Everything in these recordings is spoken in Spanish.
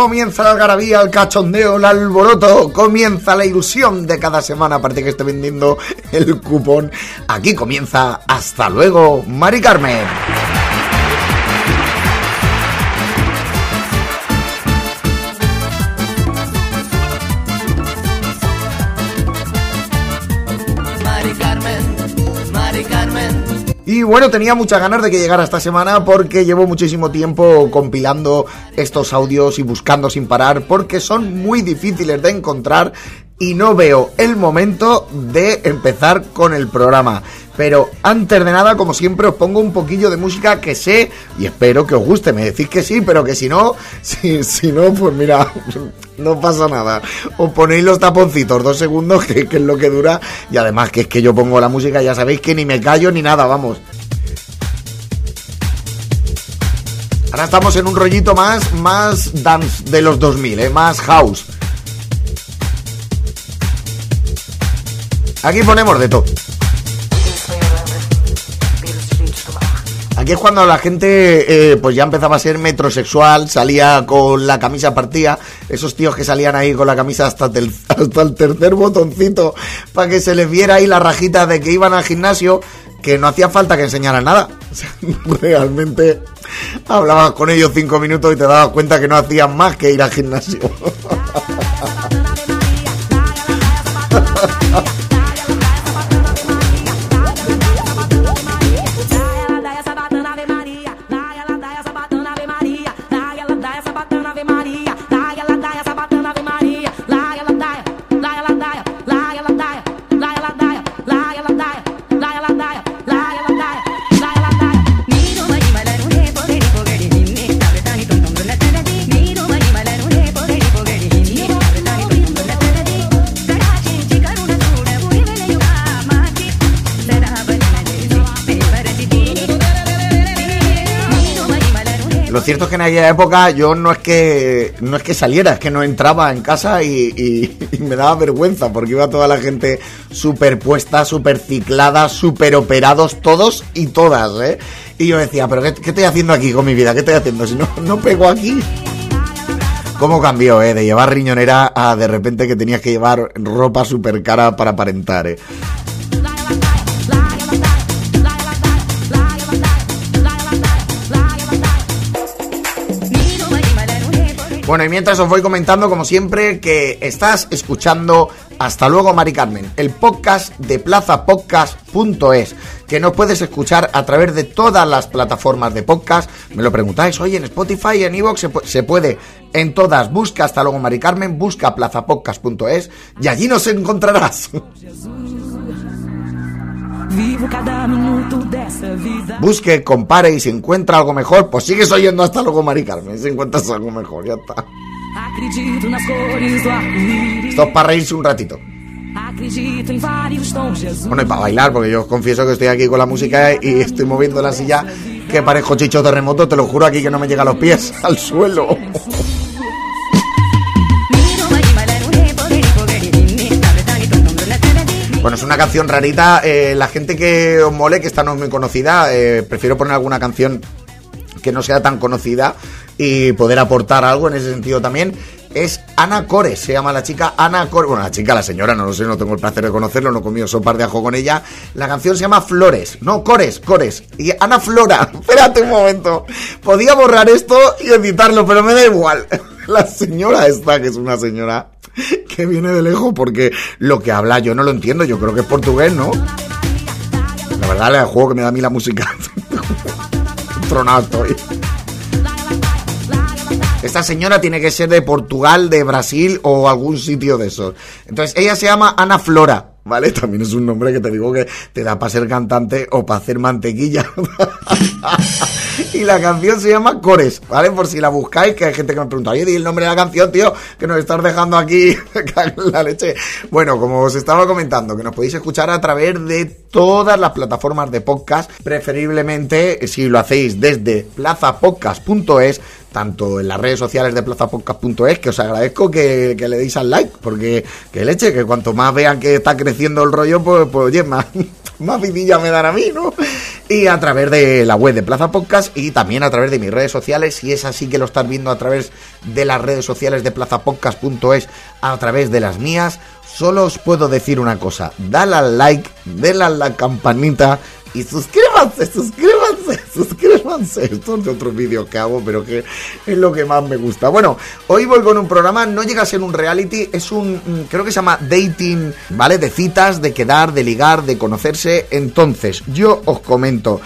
Comienza la algarabía, el cachondeo, el alboroto, comienza la ilusión de cada semana, aparte que esté vendiendo el cupón. Aquí comienza, hasta luego, Mari Carmen. Y bueno, tenía muchas ganas de que llegara esta semana porque llevo muchísimo tiempo compilando estos audios y buscando sin parar porque son muy difíciles de encontrar y no veo el momento de empezar con el programa. Pero antes de nada, como siempre, os pongo un poquillo de música que sé y espero que os guste. Me decís que sí, pero que si no, si, si no, pues mira, no pasa nada. Os ponéis los taponcitos dos segundos, que, es lo que dura. Y además que es que yo pongo la música, ya sabéis que ni me callo ni nada, vamos. Ahora estamos en un rollito más, más dance de los 2000, ¿eh? más house. Aquí ponemos de todo. Aquí es cuando la gente eh, pues ya empezaba a ser metrosexual, salía con la camisa partida, esos tíos que salían ahí con la camisa hasta, el- hasta el tercer botoncito para que se les viera ahí la rajita de que iban al gimnasio, que no hacía falta que enseñaran nada. O sea, realmente hablabas con ellos cinco minutos y te dabas cuenta que no hacían más que ir al gimnasio. Lo cierto es que en aquella época yo no es que no es que saliera, es que no entraba en casa y, me daba vergüenza porque iba toda la gente súper puesta, súper ciclada, súper operados todos y todas, ¿eh? Y yo decía, pero qué, qué estoy haciendo aquí con mi vida? ¿Qué estoy haciendo? Si no, no pego aquí. ¿Cómo cambió, eh? De llevar riñonera a de repente que tenías que llevar ropa súper cara para aparentar, eh. Bueno, y mientras os voy comentando, como siempre, que estás escuchando Hasta luego, Mari Carmen, el podcast de plazapodcast.es, que nos puedes escuchar a través de todas las plataformas de podcast. Me lo preguntáis, oye, en Spotify, en Evox, se, se puede. En todas, busca Hasta luego, Mari Carmen, busca plazapodcast.es y allí nos encontrarás. Vivo cada minuto dessa vida. Busque, compare y si encuentra algo mejor, pues sigues oyendo Hasta luego, Mari Carmen. Si encuentras algo mejor, ya está. Esto es para reírse un ratito. Em de. Bueno, y para bailar, porque yo os confieso que estoy aquí con la música y estoy moviendo la silla que parezco chicho terremoto, te lo juro aquí que no me llega a los pies al suelo. Bueno, es una canción rarita. eh, la gente que os mole, que esta no es muy conocida, eh, prefiero poner alguna canción que no sea tan conocida y poder aportar algo en ese sentido también. Es Ana Cores, se llama la chica Ana Cores. Bueno, la chica, la señora, no lo sé, no tengo el placer de conocerlo, no he comido sopas de ajo con ella. La canción se llama Flores, no, Cores, Cores. Y Ana Flora, espérate un momento. Podía borrar esto y editarlo, pero me da igual. La señora esta, que es una señora que viene de lejos porque lo que habla yo no lo entiendo, yo creo que es portugués, ¿no? La verdad, el juego que me da a mí la música. Tronado estoy. Esta señora tiene que ser de Portugal, de Brasil o algún sitio de esos. Entonces, ella se llama Ana Flora. ¿Vale? También es un nombre que te digo que te da para ser cantante o para hacer mantequilla. y la canción se llama Cores, ¿vale? Por si la buscáis, que hay gente que me pregunta, oye, di el nombre de la canción, tío, que nos estás dejando aquí la leche. Bueno, como os estaba comentando, que nos podéis escuchar a través de todas las plataformas de podcast, preferiblemente si lo hacéis desde plazapodcast.es, tanto en las redes sociales de plazapodcast.es, que os agradezco que, le deis al like, porque que leche, que cuanto más vean que está creciendo el rollo, pues, pues oye, más, más vidilla me dan a mí, ¿no? Y a través de la web de Plaza Podcast y también a través de mis redes sociales, si es así que lo estás viendo a través de las redes sociales de plazapodcast.es, a través de las mías, solo os puedo decir una cosa, dale al like, dale a la campanita y suscríbanse, suscríbanse, suscríbanse. Esto es de otro vídeo que hago, pero que es lo que más me gusta. Bueno, hoy voy con un programa, no llega a ser un reality, es un, mm, creo que se llama dating, ¿vale? De citas, de quedar, de ligar, de conocerse. Entonces, yo os comento,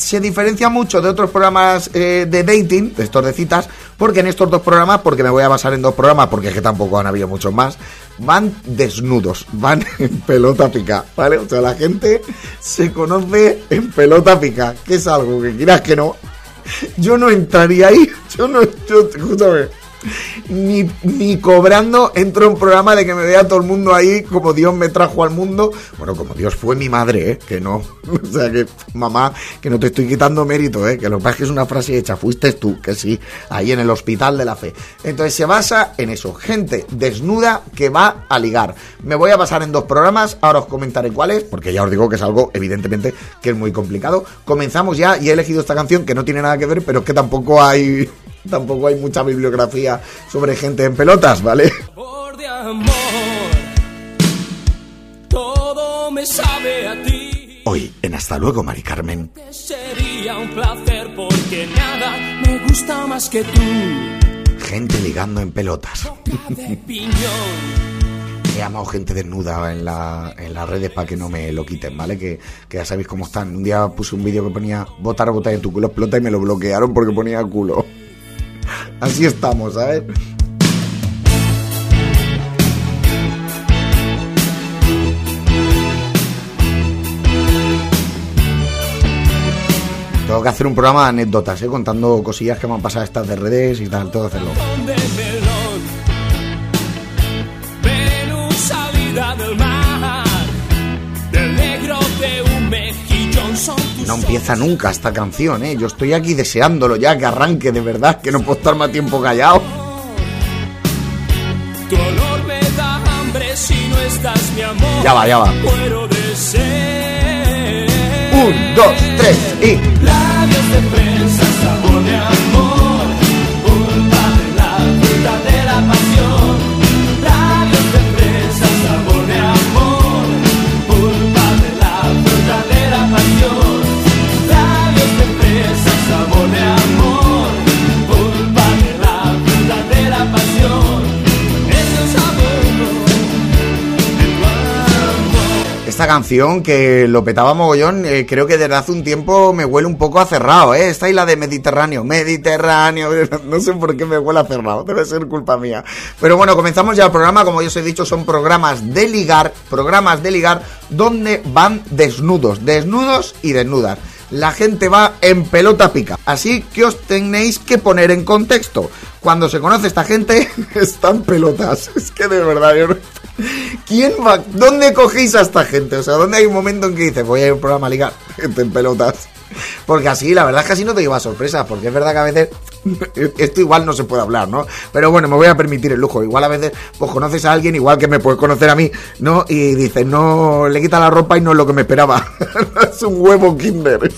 se diferencia mucho de otros programas eh, de dating, de estos de citas, porque en estos dos programas, porque me voy a basar en dos programas, porque es que tampoco han habido muchos más, van desnudos, van en pelota pica, ¿vale? O sea, la gente se conoce en pelota pica, que es algo que quieras que no. Yo no entraría ahí, yo no, yo, escúchame. Ni, ni cobrando entro en un programa de que me vea todo el mundo ahí como Dios me trajo al mundo. Bueno, como Dios fue mi madre, ¿eh? que no. O sea que, mamá, que no te estoy quitando mérito, ¿eh? que lo que pasa es que es una frase hecha, fuiste tú, que sí, ahí en el hospital de la fe. Entonces se basa en eso, gente desnuda que va a ligar. Me voy a basar en dos programas, ahora os comentaré cuáles, porque ya os digo que es algo, evidentemente, que es muy complicado. Comenzamos ya y he elegido esta canción que no tiene nada que ver, pero que tampoco hay tampoco hay mucha bibliografía sobre gente en pelotas, ¿vale? Por de amor, todo me sabe a ti. Hoy en Hasta luego, Mari Carmen. Sería un placer porque nada me gusta más que tú. Gente ligando en pelotas. He llamado gente desnuda en, la, en las redes para que no me lo quiten, ¿vale? Que, que ya sabéis cómo están. Un día puse un vídeo que ponía votar, votar en tu culo explota y me lo bloquearon porque ponía culo. Así estamos, ¿sabes? Tengo que hacer un programa de anécdotas, ¿eh? contando cosillas que me han pasado estas de redes y tal, que hacerlo. No empieza nunca esta canción, ¿eh? Yo estoy aquí deseándolo ya, que arranque de verdad, que no puedo estar más tiempo callado. Tu olor me da hambre si no estás mi amor. Ya va, ya va. Muero de sed. Un, dos, tres y... Labios de fresa, sabor de amor. Esta canción que lo petaba mogollón, eh, creo que desde hace un tiempo me huele un poco a cerrado, ¿eh? Esta y la de Mediterráneo, Mediterráneo, no sé por qué me huele a cerrado, debe ser culpa mía. Pero bueno, comenzamos ya el programa, como ya os he dicho, son programas de ligar, programas de ligar, donde van desnudos, desnudos y desnudas. La gente va en pelota pica, así que os tenéis que poner en contexto. Cuando se conoce esta gente, están pelotas. Es que de verdad, yo no- ¿Quién va? ¿Dónde cogéis a esta gente? O sea, ¿dónde hay un momento en que dices, voy a ir a un programa a ligar? Gente en pelotas. Porque así, la verdad es que así no te lleva sorpresa, porque es verdad que a veces esto igual no se puede hablar, ¿no? Pero bueno, me voy a permitir el lujo. Igual a veces, pues conoces a alguien, igual que me puedes conocer a mí, ¿no? Y dices, no, le quita la ropa y no es lo que me esperaba. es un huevo kinder.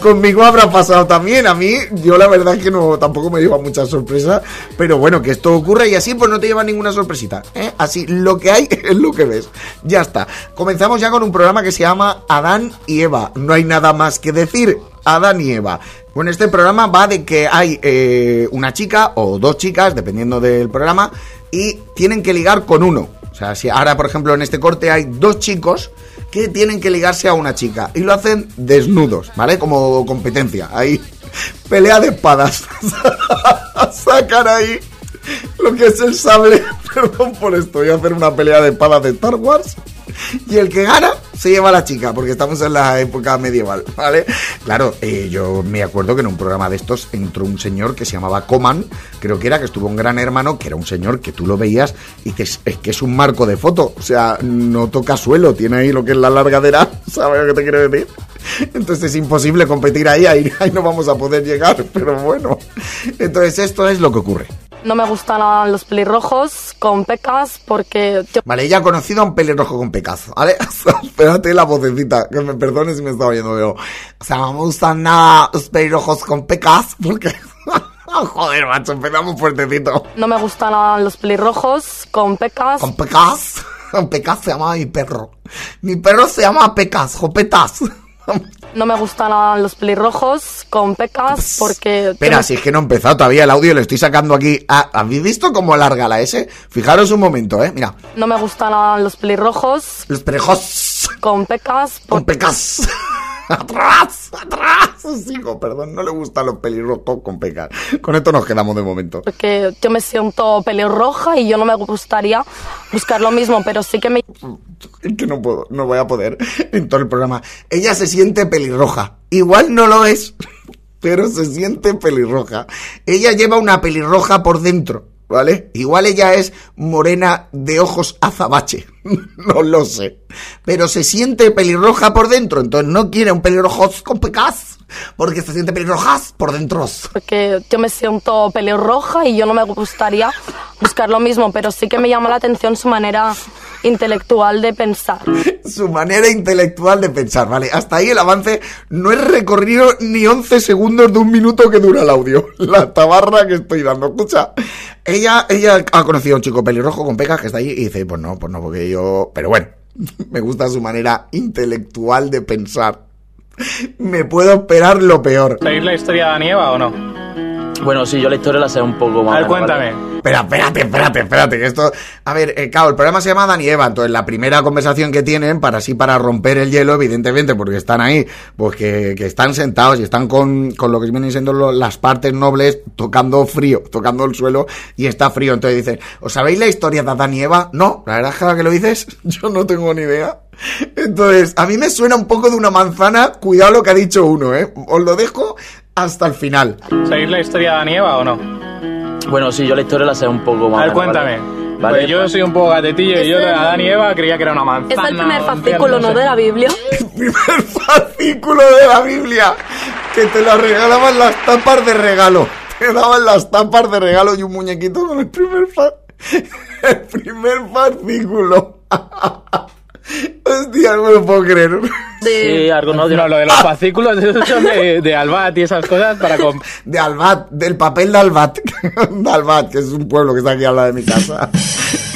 Conmigo habrá pasado también. A mí, yo la verdad es que no tampoco me lleva mucha sorpresa. Pero bueno, que esto ocurre y así pues no te lleva ninguna sorpresita. ¿eh? Así, lo que hay es lo que ves. Ya está. Comenzamos ya con un programa que se llama Adán y Eva. No hay nada más que decir. Adán y Eva. Bueno, este programa va de que hay eh, una chica o dos chicas, dependiendo del programa, y tienen que ligar con uno. O sea, si ahora, por ejemplo, en este corte hay dos chicos que tienen que ligarse a una chica y lo hacen desnudos, ¿vale? Como competencia. Ahí, pelea de espadas. Sacan ahí lo que es el sable, perdón por esto, voy a hacer una pelea de espadas de Star Wars. Y el que gana se lleva a la chica, porque estamos en la época medieval, ¿vale? Claro, eh, yo me acuerdo que en un programa de estos entró un señor que se llamaba Coman, creo que era, que estuvo un gran hermano, que era un señor que tú lo veías y que es, que es un marco de foto, o sea, no toca suelo, tiene ahí lo que es la largadera, ¿sabes lo que te quiero decir? Entonces es imposible competir ahí, ahí, ahí no vamos a poder llegar, pero bueno. Entonces esto es lo que ocurre. No me gustan los pelirrojos con pecas porque yo Vale, ella ha conocido a un pelirrojo con pecas, ¿vale? Espérate la vocecita, que me perdone si me está oyendo, pero... O sea, no me gustan nada los pelirrojos con pecas, porque... Joder, macho, empezamos fuertecito. no me gustan los pelirrojos con pecas Con pecas, con pecas se llama mi perro. Mi perro se llama Pecas, Jopetas. No me gustan los pelirrojos con pecas porque yo Espera, si es que no he empezado todavía el audio, le estoy sacando aquí. Ah, ¿Habéis visto cómo larga la S? Fijaros un momento, eh. Mira, no me gustan los pelirrojos los con pecas con pecas. atrás, atrás. Sigo, perdón, no le gustan los pelirrojos con pecas. Con esto nos quedamos de momento. porque yo me siento pelirroja y yo no me gustaría buscar lo mismo, pero sí que me Es que no puedo, no voy a poder en todo el programa. Ella se siente pelirroja. Igual no lo es, pero se siente pelirroja. Ella lleva una pelirroja por dentro, ¿vale? Igual ella es morena de ojos azabache. No lo sé. Pero se siente pelirroja por dentro, entonces no quiere un pelirrojo con pecas, porque se siente pelirrojas por dentro. porque yo me siento pelirroja y yo no me gustaría buscar lo mismo, pero sí que me llama la atención su manera intelectual de pensar. su manera intelectual de pensar, ¿vale? Hasta ahí el avance no es recorrido ni 11 segundos de un minuto que dura el audio. La tabarra que estoy dando. Escucha, ella, ella ha conocido a un chico pelirrojo con pecas que está ahí y dice, pues no, pues no, porque yo... Pero bueno, me gusta su manera intelectual de pensar. Me puedo esperar lo peor. ¿Sabéis la historia de Anieva o no? Bueno, sí, yo la historia la sé un poco más. A ver, menos, ¿vale? cuéntame. Espera, espérate, espérate, espérate. que Esto, a ver, eh, claro, el programa se llama Dani y Eva. Entonces, la primera conversación que tienen, para así, para romper el hielo, evidentemente, porque están ahí, pues que, que están sentados y están con, con lo que vienen siendo lo- las partes nobles tocando frío, tocando el suelo y está frío. Entonces dicen, ¿os sabéis la historia de Adán y Eva? No, la verdad es que ahora que lo dices, yo no tengo ni idea. Entonces, a mí me suena un poco de una manzana. Cuidado lo que ha dicho uno, ¿eh? Os lo dejo hasta el final. ¿Sabéis la historia de Anieva o no? Bueno, sí, yo la historia la sé un poco más. A ver, cuéntame. ¿vale? Vale, Pues yo soy un poco gatetillo y yo el- Adán y Eva creía que era una manzana. Es el primer fascículo, ¿no? De la Biblia. primer fascículo de la Biblia que te la regalaban las tapas de regalo. Te daban las tapas de regalo y un muñequito con el primer fa- el primer fascículo. Hostia, no me lo puedo creer. Sí, algo no. No, lo de los fascículos esos son de, de Albat y esas cosas para... De Albat, del papel de Albat. De Albat, que es un pueblo que está aquí al lado de mi casa.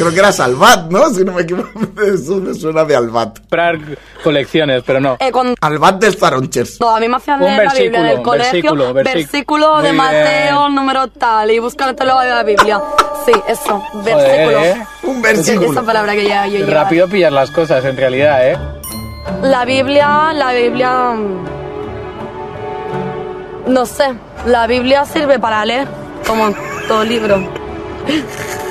Creo que era Salvat, ¿no? Si no me equivoco, eso me suena de Albat. comprar colecciones, pero no. Eh, cuando Albat del Zaronchers. a mí me hacían leer la Biblia en el versículo, colegio, versículo, versículo. versículo de Muy Mateo, bien. número tal, y búscatelo de la Biblia. Sí, eso, Joder, versículo. ¿eh? Un versículo. Esa palabra que ya yo llevo. Rápido pillar las cosas, en realidad, ¿eh? La Biblia, la Biblia... mm, No sé, la Biblia sirve para leer, como todo libro.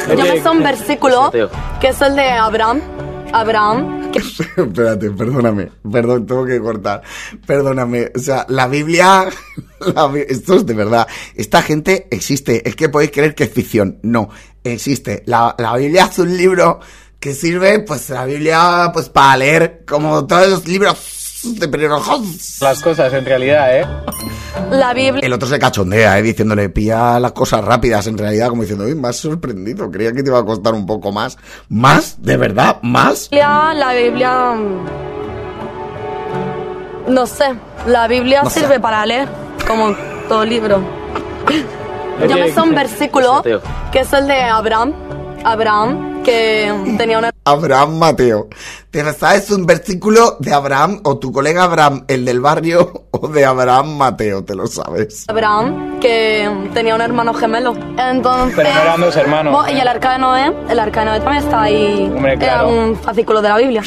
Yo me sé un versículo que es el de Abraham. Abraham, que Espérate, perdóname. Perdón, tengo que cortar. Perdóname. O sea, la Biblia. la esto es de verdad. Esta gente existe. Es que podéis creer que es ficción. No, existe. La, la Biblia es un libro que sirve, pues, la Biblia, pues, para leer, como todos los libros de. Las cosas, en realidad, ¿eh? la Biblia... El otro se cachondea, ¿eh? diciéndole, pilla las cosas rápidas, en realidad, como diciendo, uy, me has sorprendido, creía que te iba a costar un poco más. ¿Más? ¿De verdad? ¿Más? Biblia, la Biblia... mm, No sé, la Biblia No sé. sirve para leer, como todo libro. Yo me sé un versículo que es el de Abraham. Abraham, que tenía una... Abraham Mateo. ¿Te sabes un versículo de Abraham o tu colega Abraham, el del barrio, o de Abraham Mateo? ¿Te lo sabes? Abraham, que tenía un hermano gemelo. Entonces... Pero no eran dos hermanos. Y el arca de Noé, el arca de Noé también está ahí. Hombre, claro. Era un fascículo de la Biblia.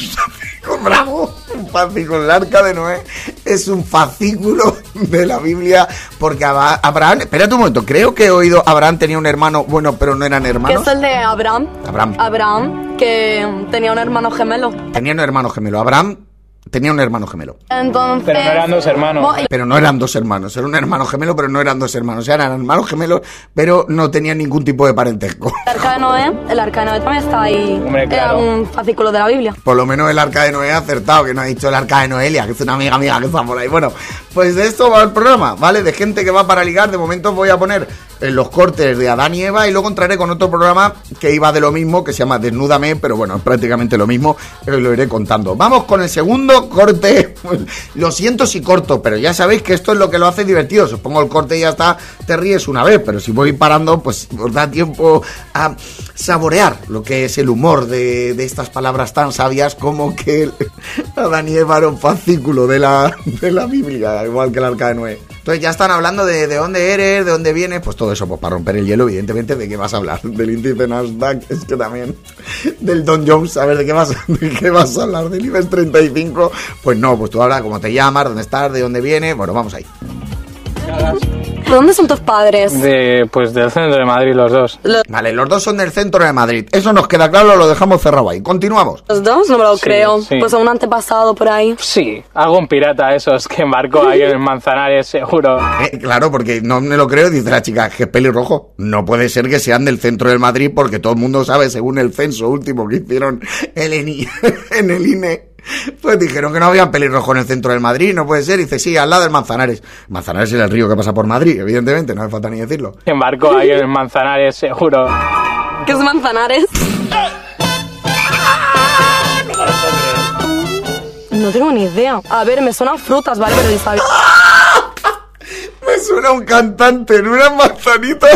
Bravo, un fascículo. El arca de Noé es un fascículo de la Biblia porque Abraham, espérate un momento, creo que he oído Abraham tenía un hermano, bueno, pero no eran hermanos. es el de Abraham. Abraham. Abraham, que tenía un hermano gemelo. Tenía un hermano gemelo. Abraham tenía un hermano gemelo. Entonces. Pero no eran dos hermanos. Pero no eran dos hermanos, era un hermano gemelo, pero no eran dos hermanos. O sea, eran hermanos gemelos, pero no tenían ningún tipo de parentesco. El arca de Noé, el arca de Noé también está ahí Hombre, claro. en un fascículo de la Biblia. Por lo menos el arca de Noé ha acertado, que no ha dicho el arca de Noelia, que es una amiga mía que está por ahí. Bueno, pues de esto va el programa, ¿vale? De gente que va para ligar. De momento voy a poner en los cortes de Adán y Eva y luego entraré con otro programa que iba de lo mismo, que se llama Desnúdame, pero bueno, es prácticamente lo mismo, os lo iré contando. Vamos con el segundo corte. Lo siento si corto, pero ya sabéis que esto es lo que lo hace divertido. Os pongo el corte y ya está, te ríes una vez, pero si voy parando, pues os da tiempo a saborear lo que es el humor de, estas palabras tan sabias como que Adán y Eva era fascículo de la, de la Biblia, igual que el arca de Noé. Entonces ya están hablando de, de dónde eres, de dónde vienes, pues todo eso, pues para romper el hielo, evidentemente, ¿de qué vas a hablar? Del índice Nasdaq, es que también, del Don Jones, a ver, ¿de qué vas, de qué vas a hablar? ¿Del IBEX 35? Pues no, pues tú hablas cómo te llamas, dónde estás, de dónde vienes, bueno, vamos ahí. ¿De dónde son tus padres? De, pues del centro de Madrid los dos. Vale, los dos son del centro de Madrid, eso nos queda claro, lo dejamos cerrado ahí. Continuamos. ¿Los dos? No me lo Sí, creo. sí. Pues a un antepasado por ahí. Sí, algún pirata esos que embarcó ahí en el Manzanares, seguro. Eh, claro, porque no me lo creo, dice la chica, que es pelirrojo. No puede ser que sean del centro del Madrid, porque todo el mundo sabe, según el censo último que hicieron el, en el INE, pues dijeron que no había pelirrojo en el centro del Madrid, no puede ser. Dice, sí, al lado del Manzanares. Manzanares es el río que pasa por Madrid, evidentemente, no hace falta ni decirlo. Que embarcó ahí en el Manzanares, seguro. ¿Qué es Manzanares? No tengo ni idea. A ver, me suenan frutas, ¿vale? Pero Isabel... Me suena un cantante en una manzanita.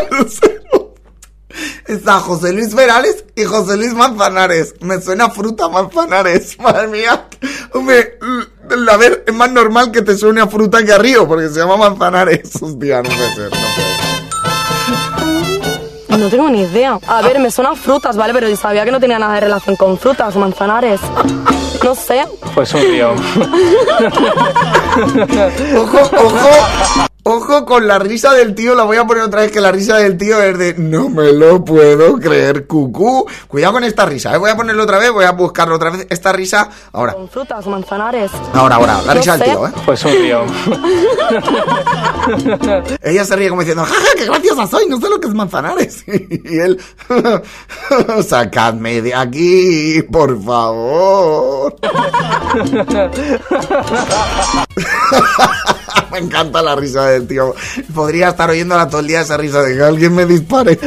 Está José Luis Verales y José Luis Manzanares. Me suena fruta Manzanares. Madre mía. Hombre, l- a ver, es más normal que te suene a fruta que a río, porque se llama Manzanares. Hostia, no puede ser, no puede ser. No tengo ni idea. A ver, me suenan frutas, ¿vale? Pero sabía que no tenía nada de relación con frutas, manzanares. No sé. Pues un río. Ojo, ojo, ojo con la risa del tío. La voy a poner otra vez que la risa del tío es de no me lo puedo creer, cucú. Cuidado con esta risa, ¿eh? voy a ponerlo otra vez, voy a buscarlo otra vez. Esta risa, ahora, Con frutas, manzanares. ahora, ahora, la risa del tío, ¿eh? Pues un río. Ella se ríe como diciendo, jaja, qué graciosa soy, no sé lo que es manzanares. Y él, sacadme de aquí, por favor. me encanta la risa del tío. Podría estar oyéndola todo el día esa risa de que alguien me dispare.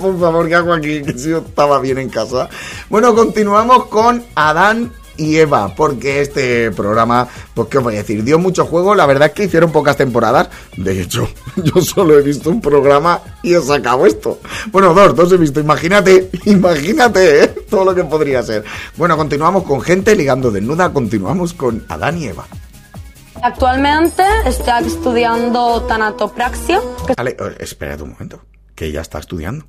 por favor, ¿qué hago aquí? Que si yo estaba bien en casa. Bueno, continuamos con Adán y Eva, porque este programa, pues qué os voy a decir, dio mucho juego, la verdad es que hicieron pocas temporadas, de hecho, yo solo he visto un programa y he sacado esto. Bueno, dos, dos he visto, imagínate, imagínate, ¿eh? todo lo que podría ser. Bueno, continuamos con gente ligando desnuda, continuamos con Adán y Eva. Actualmente estoy estudiando tanatopraxia. Vale, eh, espérate un momento, que ella está estudiando.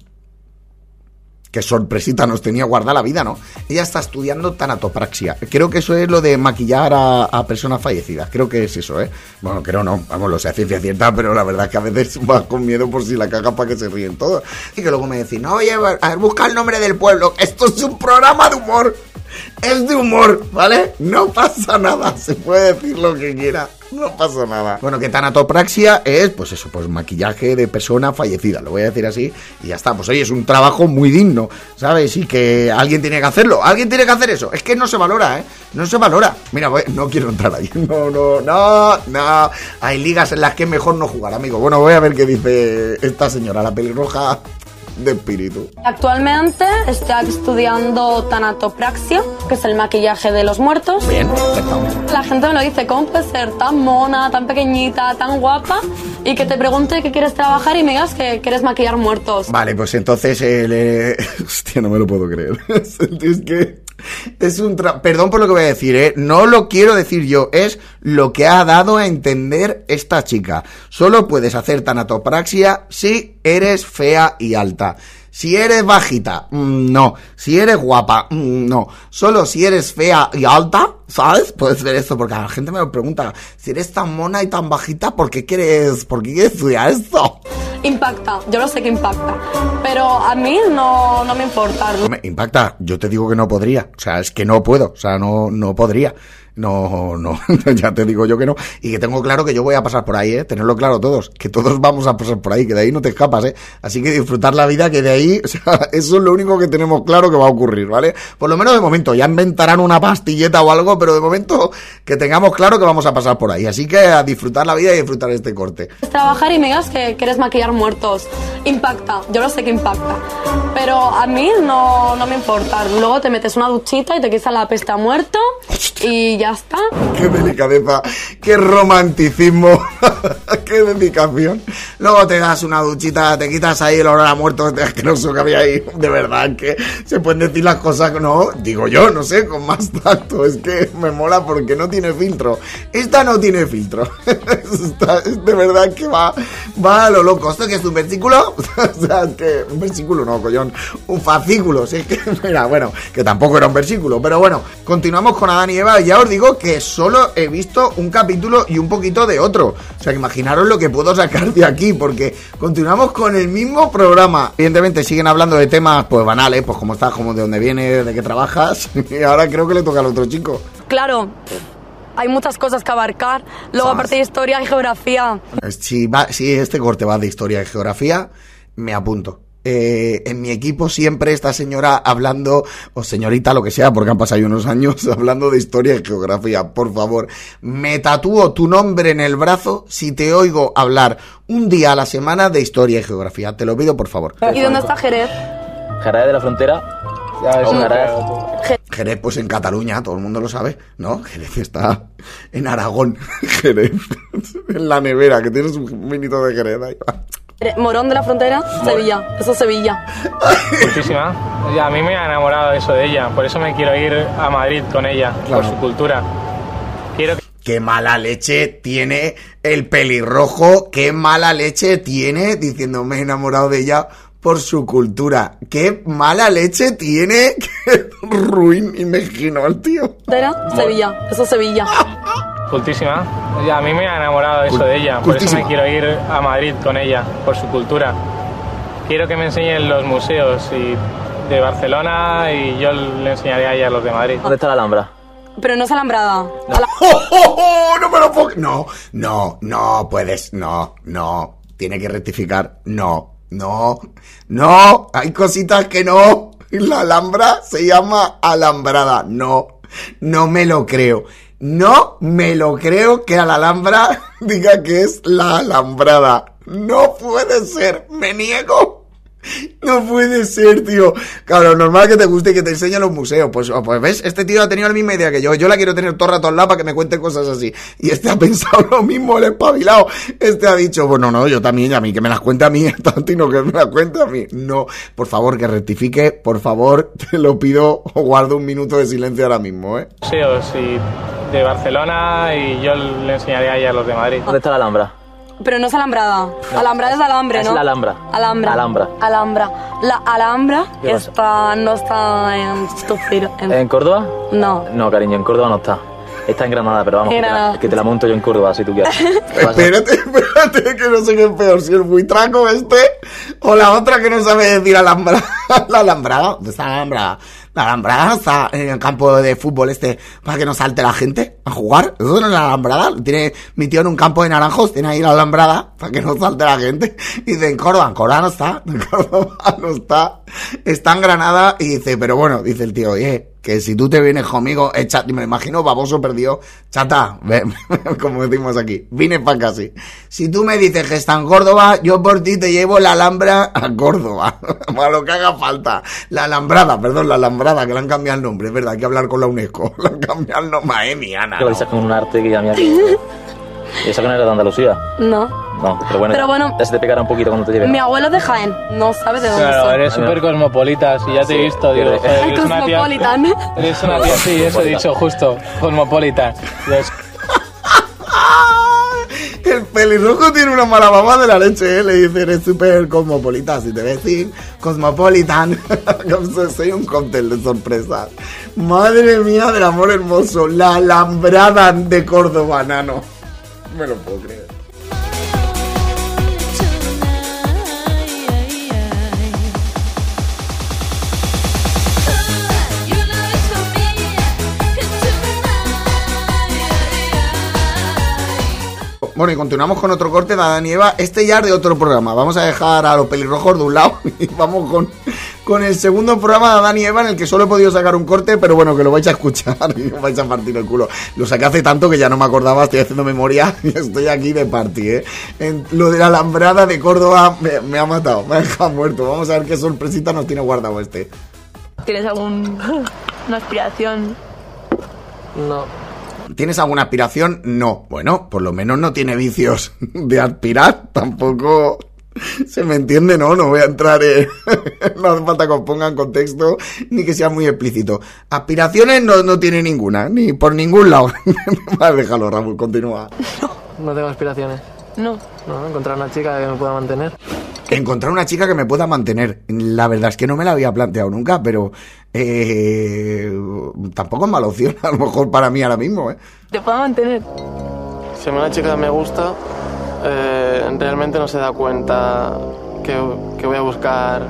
Qué sorpresita nos tenía guardada la vida, ¿no? Ella está estudiando tanatopraxia. Creo que eso es lo de maquillar a, personas fallecidas. Creo que es eso, ¿eh? Bueno, creo no. Vamos, lo sé a ciencia cierta, pero la verdad es que a veces vas con miedo por si la cagas para que se ríen todos. Y que luego me decís, no, oye, a ver, busca el nombre del pueblo. Esto es un programa de humor. Es de humor, ¿vale? No pasa nada. Se puede decir lo que quiera. No pasa nada. Bueno, que tanatopraxia es, pues eso, pues maquillaje de persona fallecida, lo voy a decir así, y ya está. Pues oye, es un trabajo muy digno, ¿sabes? Y que alguien tiene que hacerlo. Alguien tiene que hacer eso. Es que no se valora, ¿eh? No se valora. Mira, voy- no quiero entrar ahí. No, no, no, no. Hay ligas en las que es mejor no jugar, amigo. Bueno, voy a ver qué dice esta señora, la pelirroja de espíritu. Actualmente estoy estudiando tanatopraxia, que es el maquillaje de los muertos. Bien, acertado. La gente me lo dice, ¿cómo puedes ser tan mona, tan pequeñita, tan guapa? Y que te pregunte que quieres trabajar y me digas que quieres maquillar muertos. Vale, pues entonces eh, Hostia, no me lo puedo creer. es que... Es un... tra- Perdón por lo que voy a decir, ¿eh? No lo quiero decir yo, es lo que ha dado a entender esta chica. Solo puedes hacer tanatopraxia si eres fea y alta. Si eres bajita, mm, no. Si eres guapa, mm, no. Solo si eres fea y alta, ¿sabes? Puedes ver esto, porque la gente me lo pregunta, si eres tan mona y tan bajita, ¿por qué quieres, por qué quieres estudiar esto? Impacta, yo lo sé que impacta, pero a mí no, no me importa. Me impacta, yo te digo que no podría, o sea, es que no puedo, o sea, no, no podría. No, no, ya te digo yo que no. Y que tengo claro que yo voy a pasar por ahí, ¿eh? Tenerlo claro todos. Que todos vamos a pasar por ahí, que de ahí no te escapas, ¿eh? Así que disfrutar la vida, que de ahí, o sea, eso es lo único que tenemos claro que va a ocurrir, ¿vale? Por lo menos de momento, ya inventarán una pastilleta o algo, pero de momento que tengamos claro que vamos a pasar por ahí. Así que a disfrutar la vida y disfrutar este corte. Trabajar y me digas que quieres maquillar muertos. Impacta, yo lo sé que impacta, pero a mí no, no me importa. Luego te metes una duchita y te quitas la peste a muerto y ya está. Qué delicadeza, qué romanticismo, qué dedicación. Luego te das una duchita, te quitas ahí el olor a muerto este asqueroso que había ahí. De verdad que se pueden decir las cosas, no, digo yo, no sé, con más tacto. Es que me mola porque no tiene filtro. Esta no tiene filtro. De verdad que va, va a lo loco. ¿Esto que es un versículo? o sea, es que un versículo no, collón. Un fascículo, sí, que, mira, bueno, que tampoco era un versículo. Pero bueno, continuamos con Adán y Eva. Ya os digo que solo he visto un capítulo y un poquito de otro. O sea, que imaginaros lo que puedo sacar de aquí, porque continuamos con el mismo programa. Evidentemente siguen hablando de temas, pues banales, pues cómo estás, cómo de dónde vienes, de qué trabajas. Y ahora creo que le toca al otro chico. Claro, hay muchas cosas que abarcar. Luego, aparte de historia y geografía. Si, va, si este corte va de historia y geografía, me apunto. Eh, en mi equipo siempre esta señora hablando, o señorita, lo que sea, porque han pasado ya unos años, hablando de historia y geografía. Por favor, me tatúo tu nombre en el brazo si te oigo hablar un día a la semana de historia y geografía. Te lo pido, por favor. ¿Y dónde está Jerez? Jerez de la Frontera. Ya, no Jerez. pues en Cataluña, todo el mundo lo sabe, ¿no? Jerez está en Aragón. Jerez, en la nevera, que tienes un minito de Jerez ahí. Morón de la Frontera, Sevilla. Eso es Sevilla. Muchísima. A mí me ha enamorado eso de ella. Por eso me quiero ir a Madrid con ella, Claro. por su cultura. Quiero que Qué mala leche tiene el pelirrojo, qué mala leche tiene diciendo me he enamorado de ella por su cultura. Qué mala leche tiene, qué ruin y mezquino el tío. Frontera, Sevilla. Eso es Sevilla. cultísima. A mí me ha enamorado eso de ella. Por eso me quiero ir a Madrid con ella, por su cultura. Quiero que me enseñen los museos y de Barcelona y yo le enseñaré a ella los de Madrid. ¿Dónde está la Alhambra? Pero no es alambrada. Ala- ¡Oh, oh, oh! No me lo puedo... No, no, no puedes, no, no. Tiene que rectificar, no, no, no. Hay cositas que no. La alhambra se llama alambrada, no, no me lo creo. No me lo creo que la alhambra diga que es la alambrada. No puede ser, me niego. No puede ser, tío. Claro, normal que te guste y que te enseñe los museos. Pues, oh, pues ves, este tío ha tenido la misma idea que yo. Yo la quiero tener todo el rato al lado para que me cuente cosas así. Y este ha pensado lo mismo, el espabilado. Este ha dicho, bueno, no, yo también, y a mí, que me las cuente a mí, tanto y no que me las cuente a mí. No, por favor, que rectifique, por favor, te lo pido, o guardo un minuto de silencio ahora mismo, ¿eh? Museos y de Barcelona y yo le enseñaré a ella los de Madrid. ¿Dónde está la Alhambra? Pero no es alambrada. Alambrada es alambre, es ¿no? la Alhambra. Alhambra. Alhambra. Alhambra. La Alhambra está, no está en en- ¿En Córdoba? No. No, cariño, en Córdoba no está. Está en Granada, pero vamos, que te, la, que te la monto yo en Córdoba si tú quieres. Espérate, espérate, que no sé qué es peor, si el buitraco este o la otra que no sabe decir alambra. La alambrada, ¿dónde está la alambrada? La alambrada está en el campo de fútbol este para que no salte la gente a jugar. Eso no es la alambrada. Tiene mi tío en un campo de naranjos, tiene ahí la alambrada para que no salte la gente. Y dice, en Córdoba, en Córdoba no está, en Córdoba no está. Está en Granada y dice, pero bueno, dice el tío, oye, que si tú te vienes conmigo, me imagino baboso perdido, chata, como decimos aquí, vine para casi. Si tú me dices que está en Córdoba, yo por ti te llevo la Alhambra a Córdoba, a lo que haga falta. La Alambrada, perdón, la Alambrada, que le han cambiado el nombre, es verdad, hay que hablar con la UNESCO, le han cambiado el nombre, madre mía, Ana, Que vais a con un arte que ya me ha ¿Y esa que no era de Andalucía? No. No, pero bueno, Pero ya- bueno- ya se te pegará un poquito cuando te lleve. Mi abuelo es de Jaén. No sabe de dónde Claro, soy. eres súper cosmopolita, si ya te he visto, digo, Ay, eres una tía... cosmopolitan. Eres una tía, sí, eso he dicho, justo, cosmopolita. El pelirrojo tiene una mala mamá de la leche, ¿eh? Le dice, eres súper cosmopolita. Si te ves sin cosmopolitan. Soy un cóctel de sorpresas. Madre mía del amor hermoso. La alambrada de Córdoba, nano. Me lo puedo creer. Bueno, y continuamos con otro corte de Adán y Eva. Este ya de otro programa. Vamos a dejar a los pelirrojos de un lado y vamos con, con el segundo programa de Adán y Eva en el que solo he podido sacar un corte, pero bueno, que lo vais a escuchar y os vais a partir el culo. Lo saqué hace tanto que ya no me acordaba, estoy haciendo memoria y estoy aquí de party, ¿eh? En lo de la alambrada de Córdoba me, me ha matado, me ha dejado muerto. Vamos a ver qué sorpresita nos tiene guardado este. ¿Tienes algún una aspiración? No. ¿Tienes alguna aspiración? No. Bueno, por lo menos no tiene vicios de aspirar. Tampoco se me entiende, ¿no? No voy a entrar en... no hace falta que os pongan contexto ni que sea muy explícito. Aspiraciones no, no tiene ninguna, ni por ningún lado. Vale, déjalo, Raúl, continúa. No tengo aspiraciones. No. No, encontrar una chica que me pueda mantener. Encontrar una chica que me pueda mantener. La verdad es que no me la había planteado nunca, pero eh, tampoco es mala opción, a lo mejor para mí ahora mismo, ¿eh? ¿Te puedo mantener? Si a mí una chica me gusta, eh, realmente no se da cuenta que, que voy a buscar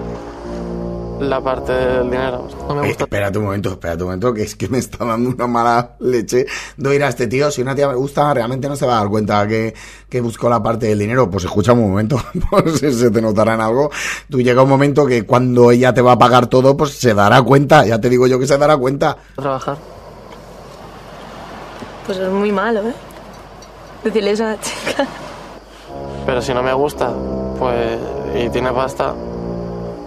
la parte del dinero. No me Eh, gusta. espérate un momento, espérate un momento, que es que me está dando una mala leche de oír a este tío. Si una tía me gusta, realmente no se va a dar cuenta que, que busco la parte del dinero. Pues escucha un momento, pues se te notará en algo. Tú llega un momento que cuando ella te va a pagar todo, pues se dará cuenta. Ya te digo yo que se dará cuenta. trabajar. Pues es muy malo, ¿eh? Decirle eso a la chica. Pero si no me gusta, pues, y tiene pasta,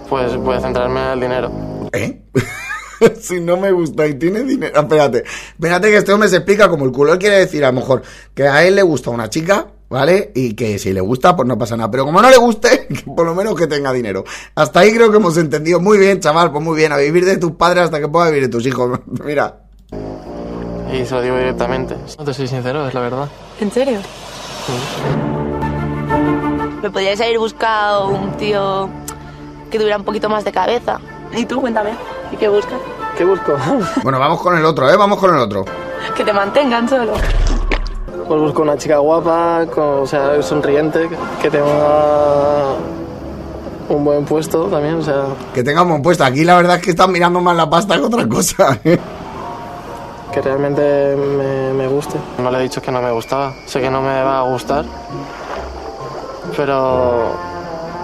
pues voy a centrarme en el dinero. ¿Eh? si no me gusta y tiene dinero. Espérate, espérate que este hombre se explica como el culo. Él quiere decir, a lo mejor, que a él le gusta una chica, ¿vale? Y que si le gusta, pues no pasa nada. Pero como no le guste, que por lo menos que tenga dinero. Hasta ahí creo que hemos entendido. Muy bien, chaval, pues muy bien. A vivir de tus padres hasta que puedas vivir de tus hijos. Mira. Y se lo digo directamente. No te soy sincero, es la verdad. ¿En serio? Me podríais haber buscado un tío que tuviera un poquito más de cabeza. ¿Y tú? Cuéntame. ¿Y qué buscas? ¿Qué busco? Bueno, vamos con el otro, ¿eh? Vamos con el otro. Que te mantengan solo. Pues busco una chica guapa, con- o sea, sonriente, que- tenga un buen puesto también, o sea, Que tengamos puesto. Aquí la verdad es que están mirando más la pasta que otra cosa. ¿eh? que realmente me, me guste. No le he dicho que no me gustaba, sé que no me va a gustar, pero,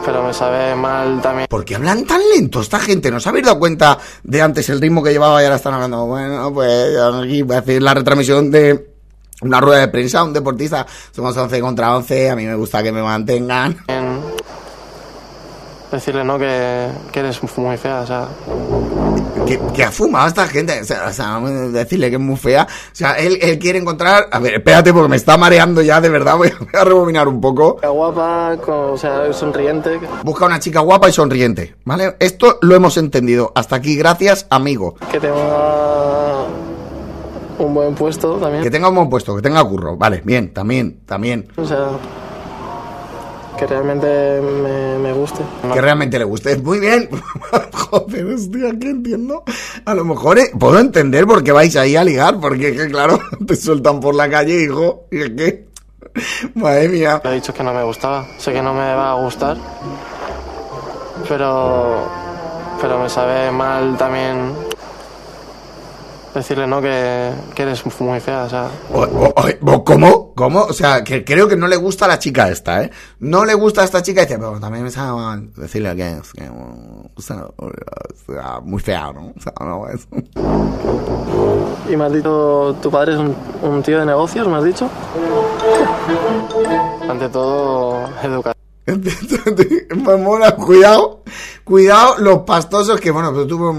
pero me sabe mal también. ¿Por qué hablan tan lento esta gente? ¿No os habéis dado cuenta de antes el ritmo que llevaba y ahora están hablando? Bueno, pues aquí voy a hacer la retransmisión de una rueda de prensa, un deportista. Somos 11 contra 11, a mí me gusta que me mantengan. Decirle, ¿no? Que, que eres muy fea, o sea, ¿Qué, qué ha fumado esta gente? O sea, o sea, decirle que es muy fea. O sea, él, él quiere encontrar... A ver, espérate porque me está mareando ya, de verdad. Voy a, voy a rebobinar un poco. chica guapa, con- o sea, sonriente, Busca una chica guapa y sonriente, ¿vale? Esto lo hemos entendido. Hasta aquí, gracias, amigo. que tenga un buen puesto también. Que tenga un buen puesto, que tenga curro. Vale, bien, también, también. O sea, que realmente me, me guste. que realmente le guste. Muy bien. Joder, hostia, que entiendo. A lo mejor eh, puedo entender por qué vais ahí a ligar, porque es que, claro, te sueltan por la calle, hijo. Y es que. Madre mía. Le he dicho que no me gustaba. Sé que no me va a gustar. Pero. Pero me sabe mal también. Decirle, ¿no? Que, que eres muy fea, o sea. O- o- o- ¿Cómo? ¿Cómo? O sea, que creo que no le gusta a la chica esta, ¿eh? No le gusta a esta chica y dice, pero también me sabe mal decirle que es que, o sea, o sea, muy fea, ¿no? O sea, no, es- Y me has dicho, tu padre es un, un tío de negocios, me has dicho. Ante todo, educar. me mola, cuidado, cuidado los pastosos que, bueno, pero tú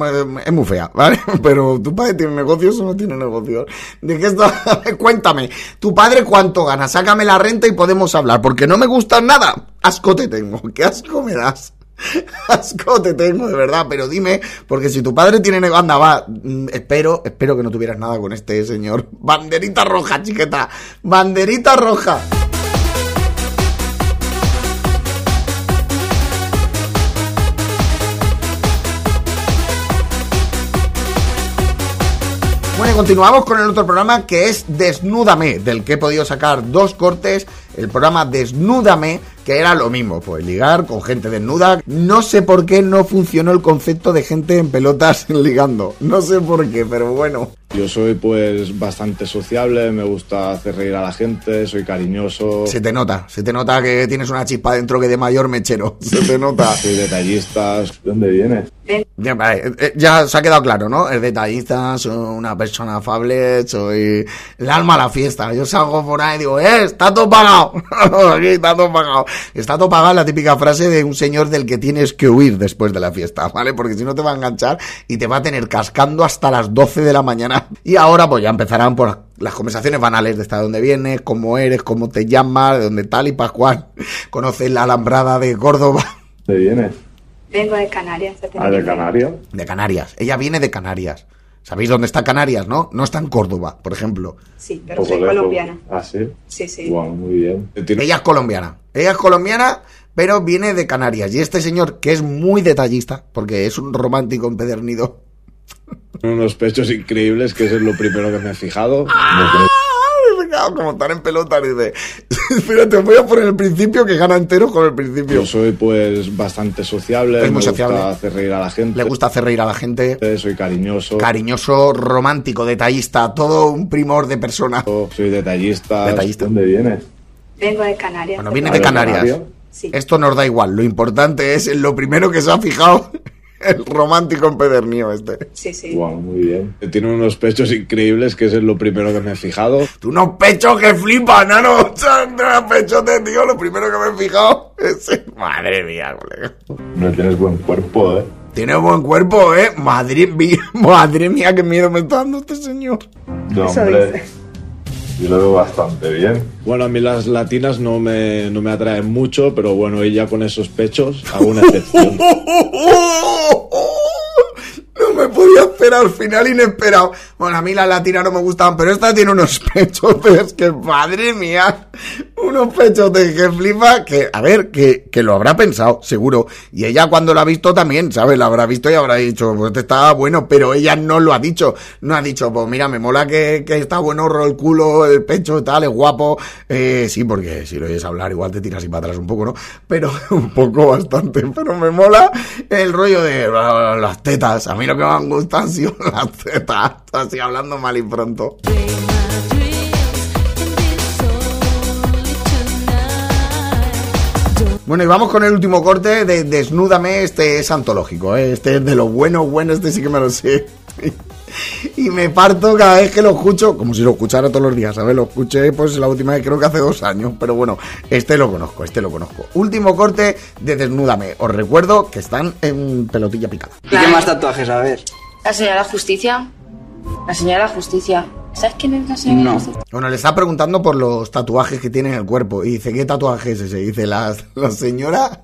es muy fea, ¿vale? Pero tu padre tiene negocios o no tiene negocios. ¿De qué esto? Cuéntame, tu padre cuánto gana, sácame la renta y podemos hablar, porque no me gusta nada. Asco te tengo, qué asco me das. Asco te tengo, de verdad, pero dime, porque si tu padre tiene negocio, anda, va, mm, espero, espero que no tuvieras nada con este señor. Banderita roja, chiqueta, banderita roja. Bueno, y continuamos con el otro programa que es Desnúdame, del que he podido sacar dos cortes. El programa Desnúdame, que era lo mismo, pues ligar con gente desnuda. No sé por qué no funcionó el concepto de gente en pelotas ligando. No sé por qué, pero bueno. Yo soy pues bastante sociable, me gusta hacer reír a la gente, soy cariñoso. Se te nota, se te nota que tienes una chispa dentro que de mayor mechero. Se te nota. Soy detallista. ¿Dónde vienes? Ya, vale, eh, ya se ha quedado claro, ¿no? Es detallista, soy una persona afable, soy el alma a la fiesta. Yo salgo por ahí y digo, ¡eh! ¡Está todo pagado! Aquí está todo pagado. Está todo pagado la típica frase de un señor del que tienes que huir después de la fiesta, ¿vale? Porque si no te va a enganchar y te va a tener cascando hasta las 12 de la mañana. Y ahora pues ya empezarán por las conversaciones banales de hasta dónde vienes, cómo eres, cómo te llamas, de dónde tal y pascual. Conoces la alambrada de Córdoba. ¿Dónde vienes? Vengo de Canarias. de Ah, de. Canarias. De Canarias. Ella viene de Canarias. ¿Sabéis dónde está Canarias, no? No está en Córdoba, por ejemplo. Sí, pero soy lejos. colombiana. Ah, sí. Sí, sí. Guau, muy bien. Tiene Ella es colombiana. Ella es colombiana, pero viene de Canarias. Y este señor, que es muy detallista, porque es un romántico empedernido. unos pechos increíbles, que eso es lo primero que me he fijado. Como están en pelota, dice. Espérate, voy a poner el principio que gana entero con el principio. Yo soy pues bastante sociable, Es muy me gusta hacer reír a la gente. Le gusta hacer reír a la gente. Soy cariñoso. Cariñoso, romántico, detallista, todo un primor de persona. soy detallista. Detallista. ¿Dónde vienes? Vengo de Canarias. Bueno, viene de Canarias. Sí. Esto nos da igual. Lo importante es lo primero que se ha fijado el romántico empedernido este. Sí, sí. Guau, muy bien. Tiene unos pechos increíbles, que eso es lo primero que me he fijado. Tú unos pechos que flipan, nano. Unos pechotes, tío. Lo primero que me he fijado es... Madre mía, colega. No tienes buen cuerpo, ¿eh? Tiene buen cuerpo, ¿eh? Madre mía, madre mía, qué miedo me está dando este señor. No, Eso hombre. Yo lo veo bastante bien. Bueno, a mí las latinas no me, no me atraen mucho, pero bueno, ella con esos pechos, hago una excepción. Podía esperar, final inesperado. Bueno, a mí las latinas no me gustaban, pero esta tiene unos pechotes que, madre mía, unos pechotes que flipa, que, a ver, que, que lo habrá pensado, seguro. Y ella cuando lo ha visto también, ¿sabes? Lo habrá visto y habrá dicho, pues este está bueno, pero ella no lo ha dicho. No ha dicho, pues mira, me mola que, que está bueno el culo, el pecho tal, es guapo. Eh, sí, porque si lo oyes hablar igual te tiras y para atrás un poco, ¿no? Pero un poco bastante, pero me mola el rollo de ah, las tetas. A mí lo que me han sido las tetas, así hablando mal y pronto. Bueno, y vamos con el último corte de Desnúdame. Este es antológico, ¿eh? este es de lo bueno, bueno, este sí que me lo sé. Y me parto cada vez que lo escucho, como si lo escuchara todos los días, ¿sabes? Lo escuché pues la última vez creo que hace dos años, pero bueno, este lo conozco, este lo conozco. Último corte de Desnúdame. Os recuerdo que están en pelotilla picada. ¿Y qué más tatuajes? A ver. La señora Justicia. La señora Justicia. ¿Sabes quién es la señora Justicia? Bueno, le está preguntando por los tatuajes que tiene en el cuerpo. Y dice, ¿qué tatuaje es ese? Dice, la, la señora...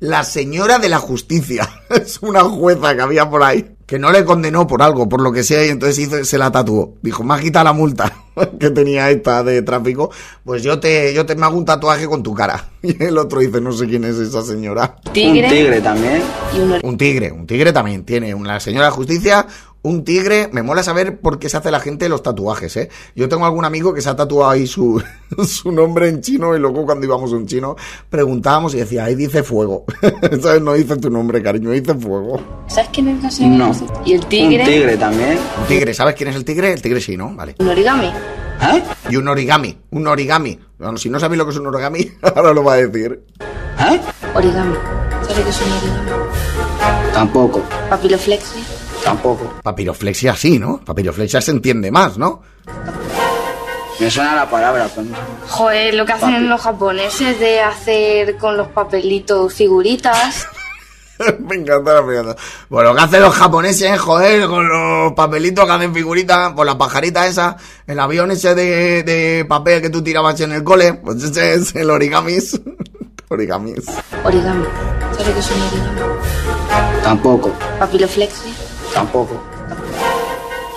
La señora de la justicia. Es una jueza que había por ahí. Que no le condenó por algo, por lo que sea, y entonces hizo- se la tatuó. Dijo, me has quitado la multa que tenía esta de tráfico. Pues yo te, yo te me hago un tatuaje con tu cara. Y el otro dice, no sé quién es esa señora. Tigre. Un tigre también. Y un Un tigre, un tigre también tiene. Una señora de justicia, un tigre. Me mola saber por qué se hace la gente los tatuajes, ¿eh? Yo tengo algún amigo que se ha tatuado ahí su, su nombre en chino y luego cuando íbamos a un chino preguntábamos y decía, ahí dice fuego. ¿Sabes? No dice tu nombre, cariño, dice fuego. ¿Sabes quién es No. Justicia? Y el tigre. Un tigre también. Un tigre, ¿sabes quién es el tigre? El tigre sí, ¿no? Vale. Un origami. ¿Eh? Y un origami, un origami. Bueno, si no sabéis lo que es un origami, ahora lo va a decir. ¿Eh? Origami. ¿Sabes qué es un origami? Tampoco. Papiloflexia. Tampoco. Papiroflexia sí, ¿no? Papiroflexia se entiende más, ¿no? Me suena la palabra, pero no. Joder, lo que hacen los japoneses de hacer con los papelitos figuritas. me encanta, me encanta. Pues lo que hacen los japoneses, joder, con los papelitos que hacen figuritas, por la pajarita esa, el avión ese de, de papel que tú tirabas en el cole, pues ese es el origamis. origamis. Origami. ¿Sabes qué es un origami? Tampoco. Papiloflexia. Tampoco.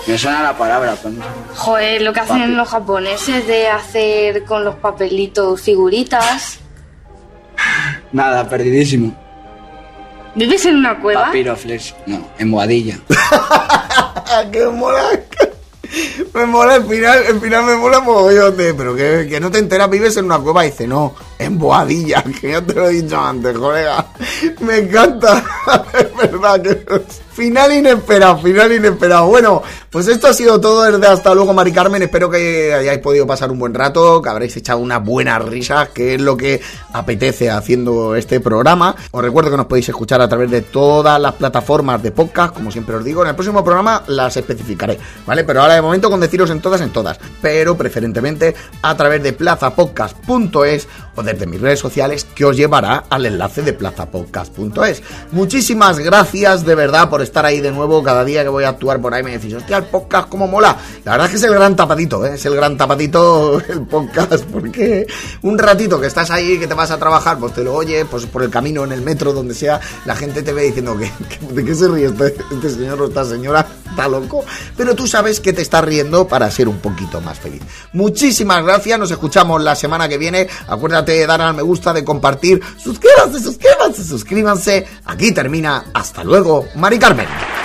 Me suena la palabra, pero no. Joder, lo que hacen los japoneses de hacer con los papelitos figuritas. Nada, perdidísimo. ¿Vives en una cueva? Papiroflex. No, en Boadilla. ¡Qué mola! Me mola el final, el final me mola mogollón de, pero que, que no te enteras, vives en una cueva y dice, no, en Boadilla, que ya te lo he dicho antes, colega. Me encanta, es verdad que final inesperado, final inesperado. Bueno, pues esto ha sido todo desde hasta luego, Mari Carmen. Espero que hayáis podido pasar un buen rato, que habréis echado unas buenas risas, que es lo que apetece haciendo este programa. Os recuerdo que nos podéis escuchar a través de todas las plataformas de podcast, como siempre os digo. En el próximo programa las especificaré, ¿vale? Pero ahora de momento con deciros en todas, en todas. Pero preferentemente a través de plazapodcast.es o desde mis redes sociales que os llevará al enlace de plazapodcast.es. Muchísimas gracias de verdad por estar ahí de nuevo cada día que voy a actuar por ahí. Me decís, hostia, el podcast como mola. La verdad es que es el gran tapadito, ¿eh? es el gran tapatito el podcast, porque un ratito que estás ahí, que te vas a trabajar, pues te lo oyes, pues por el camino, en el metro, donde sea, la gente te ve diciendo que- de qué se ríe este, este señor o esta señora, está loco. Pero tú sabes que te estás riendo para ser un poquito más feliz. Muchísimas gracias, nos escuchamos la semana que viene. Acuérdate de dar al me gusta, de compartir. Suscríbanse, suscríbanse, suscríbanse. Aquí termina. Hasta luego, Mari Carmen.